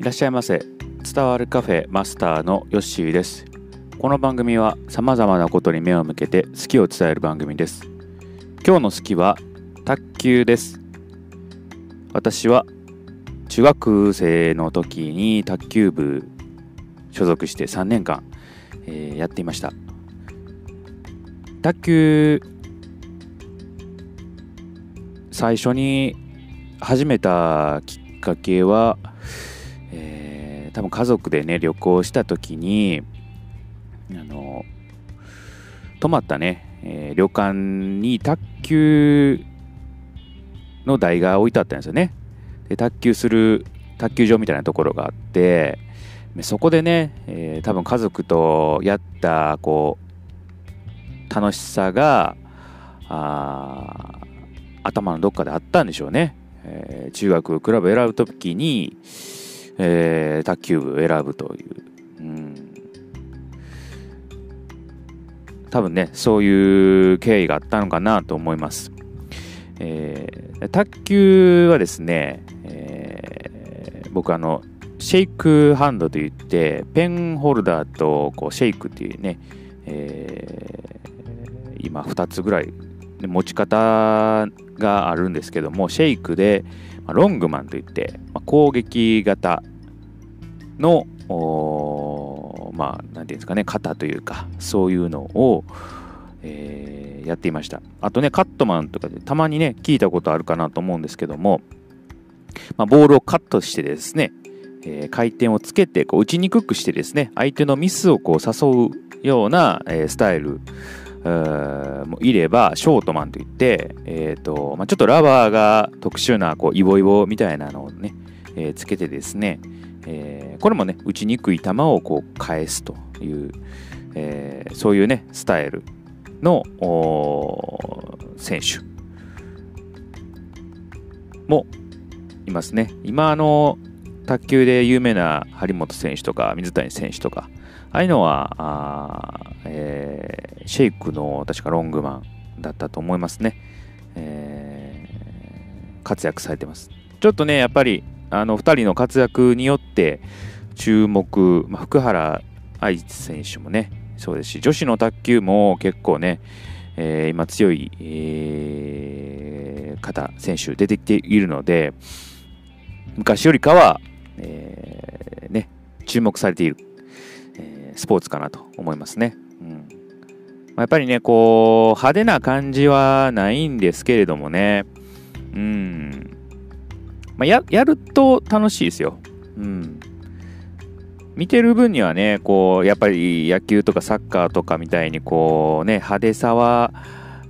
いらっしゃいませ。伝わるカフェマスターのヨッシーです。この番組はさまざまなことに目を向けて好きを伝える番組です。今日の好きは卓球です。私は中学生の時に卓球部所属して3年間、えー、やっていました。卓球最初に始めたきっかけは、多分家族でね旅行した時にあの泊まったね、えー、旅館に卓球の台が置いてあったんですよねで卓球する卓球場みたいなところがあってそこでね、えー、多分家族とやったこう楽しさがあ頭のどっかであったんでしょうね。えー、中学クラブ選ぶときに、えー、卓球部を選ぶという、うん、多分ねそういう経緯があったのかなと思います、えー、卓球はですね、えー、僕あのシェイクハンドといってペンホルダーとこうシェイクっていうね、えー、今2つぐらい持ち方があるんですけどもシェイクでまロングマンといってま攻撃型のまあ何ていうんですかね型というかそういうのを、えー、やっていました。あとねカットマンとかでたまにね聞いたことあるかなと思うんですけども、まあ、ボールをカットしてですね、えー、回転をつけてこう打ちにくくしてですね相手のミスをこう誘うような、えー、スタイルもいればショートマンといって、えーとまあ、ちょっとラバーが特殊なこうイボイボみたいなのをね、えー、つけてですね、えー、これもね打ちにくい球をこう返すという、えー、そういうねスタイルの選手もいますね。今あの卓球で有名な張本選手とか水谷選手とかああいうのはあ、シェイクの確かロングマンだったと思いますね、えー、活躍されてますちょっとねやっぱりあの2人の活躍によって注目、まあ、福原愛選手もねそうですし女子の卓球も結構ね、えー、今強い、えー、方選手出てきているので昔よりかは、えー、ね注目されているえスポーツかなと思いますね。ま、やっぱりね、こう、派手な感じはないんですけれどもね、うん、まあ、ややると楽しいですよ。うん。見てる分にはね、こう、やっぱり野球とかサッカーとかみたいに、こうね、派手さは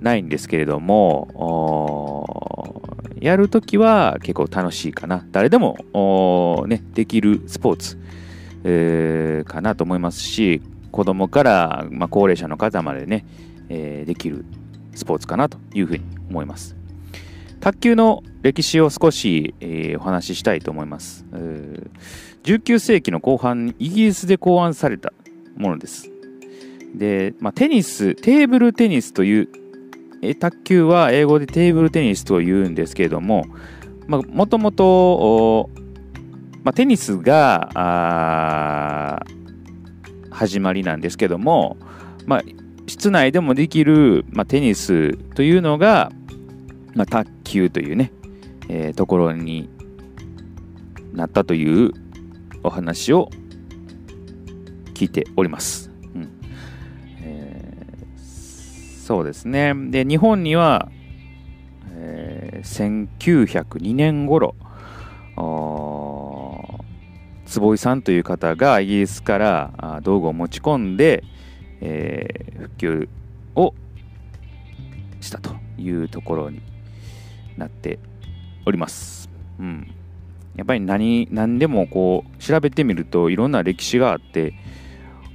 ないんですけれども、やるときは結構楽しいかな。誰でも、ね、できるスポーツ。えー、かなと思いますし子供から、まあ、高齢者の方までね、えー、できるスポーツかなというふうに思います。卓球の歴史を少し、えー、お話ししたいと思います、19世紀の後半イギリスで考案されたものです。で、まあ、テニステーブルテニスというえ卓球は英語でテーブルテニスというんですけれどももともとまあ、テニスが始まりなんですけども、まあ、室内でもできる、まあ、テニスというのが、まあ、卓球というね、えー、ところになったというお話を聞いております。うん、そうですね。で、日本には、えー、1902年頃、坪井さんという方がイギリスから道具を持ち込んで、えー、復旧をしたというところになっております。うん、やっぱり何何でもこう調べてみるといろんな歴史があって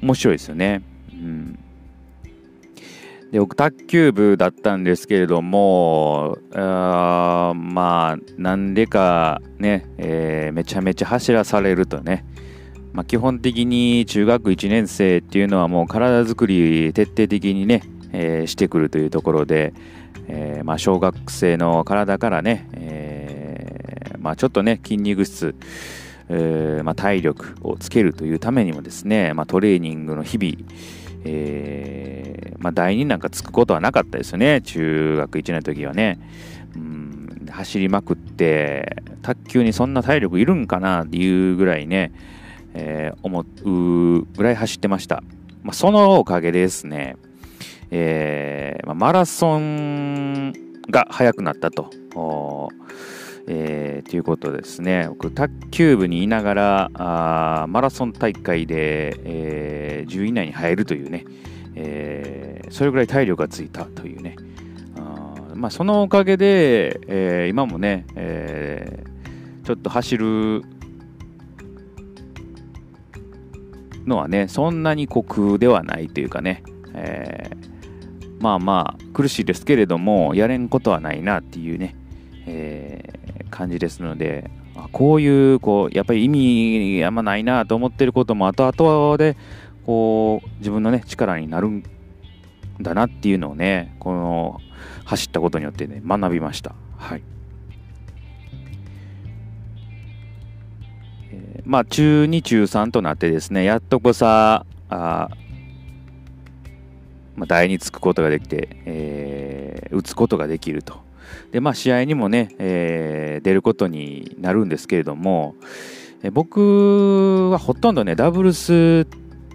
面白いですよね。うんで僕卓球部だったんですけれどもあまあなんでかね、えー、めちゃめちゃ走らされるとね、まあ、基本的に中学1年生っていうのはもう体作り徹底的にね、えー、してくるというところで、えー、まあ、小学生の体からね、えまあ、ちょっとね筋肉質えま、体力をつけるというためにもですね、ま、トレーニングの日々、えーまあ、第2なんかつくことはなかったですよね。中学1年の時はね、うん、走りまくって卓球にそんな体力いるんかなっていうぐらいね、えー、思うぐらい走ってました、まあ、そのおかげですね、えーまあ、マラソンが速くなったと。えー、ということですね、僕、卓球部にいながら、あマラソン大会で、えー、10位以内に入るというね、えー、それぐらい体力がついたというね、あまあ、そのおかげで、えー、今もね、えー、ちょっと走るのはね、そんなに酷ではないというかね、えー、まあまあ苦しいですけれども、やれんことはないなっていうね、えー、感じですので、こういう、こう、やっぱり意味あんまないなと思ってることも後々で、こう、自分のね、力になるんだなっていうのをね、この、走ったことによってね、学びました。はい。えー、まあ、中2、中3となってですね、やっとこさ、あまあ、台につくことができて、えー、打つことができると。で、まあ、試合にもね、えー、出ることになるんですけれども、え僕はほとんどね、ダブルス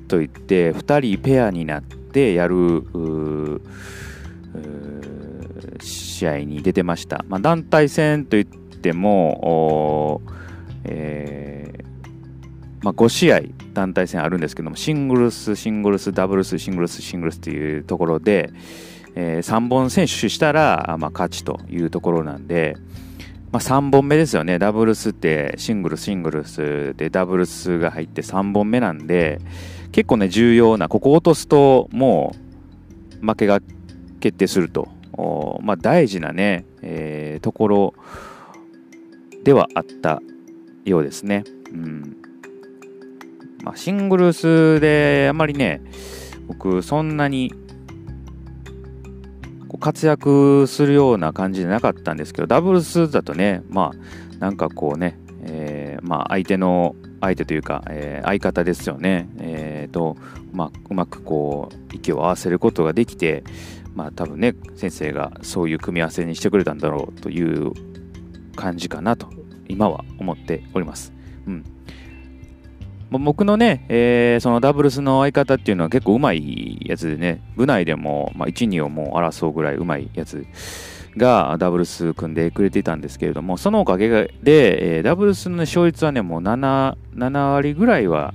といって、2人ペアになってやる試合に出てました。まあ、団体戦といっても、えーまあ、5試合団体戦あるんですけどもシングルスシングルスダブルスシングルスシングルスというところで、えー、3本選手したら、まあ、勝ちというところなんで、まあ、3本目ですよねダブルスってシングルスシングルスでダブルスが入って3本目なんで結構ね重要なここ落とすともう負けが決定すると、まあ、大事なね、えー、ところではあったようですね。うんまあ、シングルスであまりね僕そんなに活躍するような感じじゃなかったんですけど、ダブルスだとね、まあ、なんかこうね、えー、まあ、相手の、相手というか、えー、相方ですよね、えー、と、まあ、うまくこう、息を合わせることができて、まあ、多分ね、先生がそういう組み合わせにしてくれたんだろうという感じかなと、今は思っております。うん。僕のね、えー、そのダブルスの相方っていうのは結構うまいやつでね、部内でも、ま、1、2をもう争うぐらいうまいやつがダブルス組んでくれていたんですけれども、そのおかげで、えー、ダブルスの、勝率はね、もう 7, 7割ぐらいは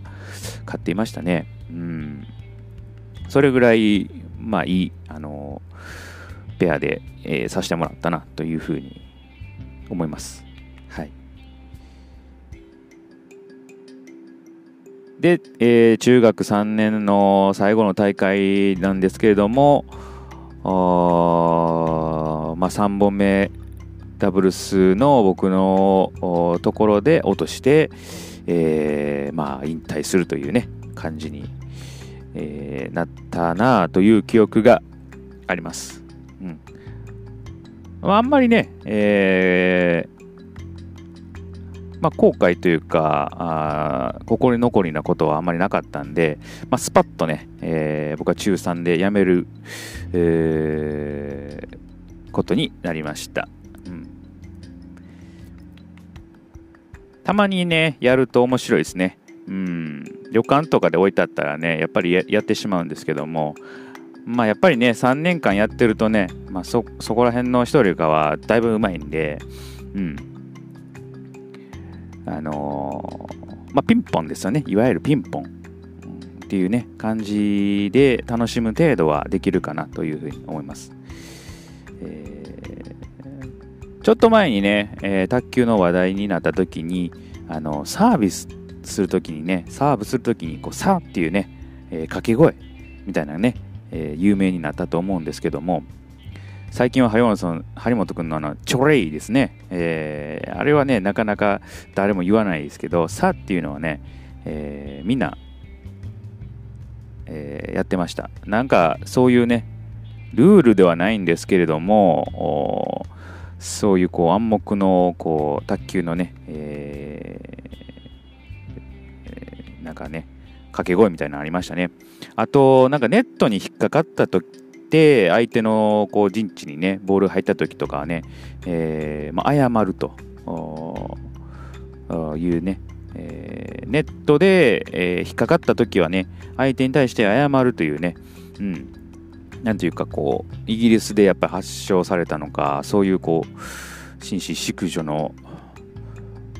勝っていましたね。うん。それぐらい、まあいい、あのー、ペアで、えー、させてもらったなというふうに思います。はい。で、えー、中学3年の最後の大会なんですけれども、あまあ、3本目ダブルスの僕のところで落として、えー、まあ、引退するというね感じに、えー、なったなという記憶があります。うんまあ、んまりね、えまあ、後悔というかあ心残りなことはあんまりなかったんで、まあ、スパッとね、えー、僕は中3で辞める、えー、ことになりました、うん、たまにねやると面白いですね。うん。旅館とかで置いてあったらねやっぱりやってしまうんですけども。まあやっぱりね3年間やってるとね、まあそ、そこら辺の人よりかはだいぶうまいんで。うん。あのー、まあ、ピンポンですよね。いわゆるピンポン。っていうね、感じで楽しむ程度はできるかなというふうに思います。ちょっと前にね、えー、卓球の話題になった時に、あのサービスする時にね、サーブする時に、こう、さっていうね、え掛け声みたいなね、え有名になったと思うんですけども、最近は張本張本君のあのチョレイですね、えー、あれはねなかなか誰も言わないですけどさっていうのはね、えー、みんな、えー、やってました。なんかそういうねルールではないんですけれどもそういうこう暗黙のこう卓球のね、えなんかね、掛け声みたいなのありましたね。あと、なんかネットに引っかかった時って、相手のこう陣地にね、ボール入った時とかはね、えー、まあ、謝るというね、えー、ネットで、えー、引っかかった時はね、相手に対して謝るというね、うん、なんていうかこう、イギリスでやっぱり発祥されたのか、そういうこう、紳士淑女の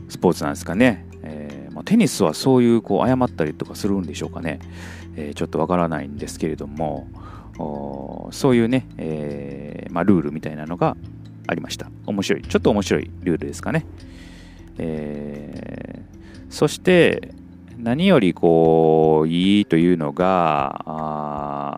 スポーツなんですかね。えー、まあ、テニスはそういうこう謝ったりとかするんでしょうかね。えー、ちょっとわからないんですけれども、そういうね、えー、まあ、ルールみたいなのがありました。面白い。ちょっと面白いルールですかね。え、そして、何よりこう、いいというのが、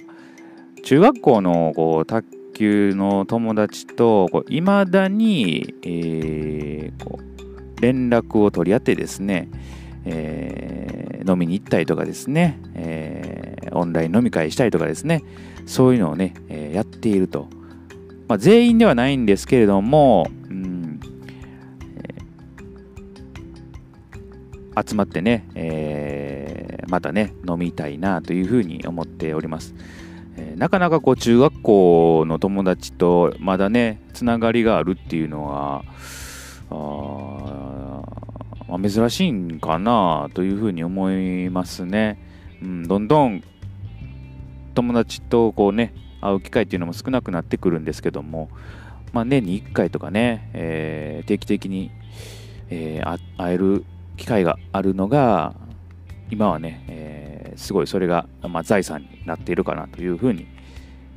中学校のこう卓球の友達といまだに、えー、こう連絡を取り合ってですね、えー、飲みに行ったりとかですね、えー、オンライン飲み会したりとかですねそういうのをね、え、やっていると、まあ、全員ではないんですけれども、うん、集まってね、え、またね飲みたいなというふうに思っております。え、なかなかこう中学校の友達とまだねつながりがあるっていうのはあ、まあ、珍しいんかなというふうに思いますね、うん、どんどん友達とこうね会う機会っていうのも少なくなってくるんですけども、まあ、年に1回とかね、えー、定期的に、えー、会える機会があるのが今はね、えー、すごいそれが、まあ、財産になっているかなというふうに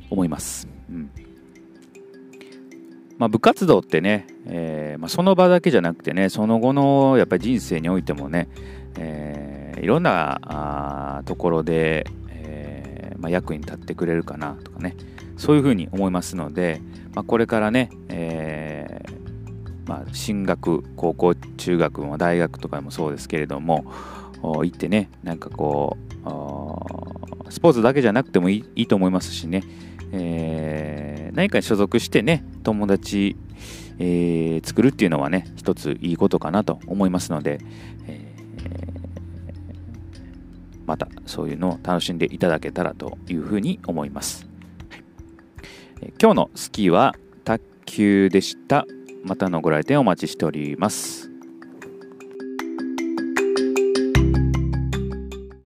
思います。うんまあ、部活動ってね、えーまあ、その場だけじゃなくてねその後のやっぱり人生においてもね、えー、いろんなあところで、えーまあ、役に立ってくれるかなとかねそういうふうに思いますので、まあ、これからね、えまあ、進学高校中学も大学とかもそうですけれども行ってねなんかこうスポーツだけじゃなくてもいいと思いますしね、えー、何かに所属してね友達、えー、作るっていうのはね一ついいことかなと思いますので、えー、またそういうのを楽しんでいただけたらというふうに思います、はい、今日のスキーは卓球でした。またのご来店お待ちしております。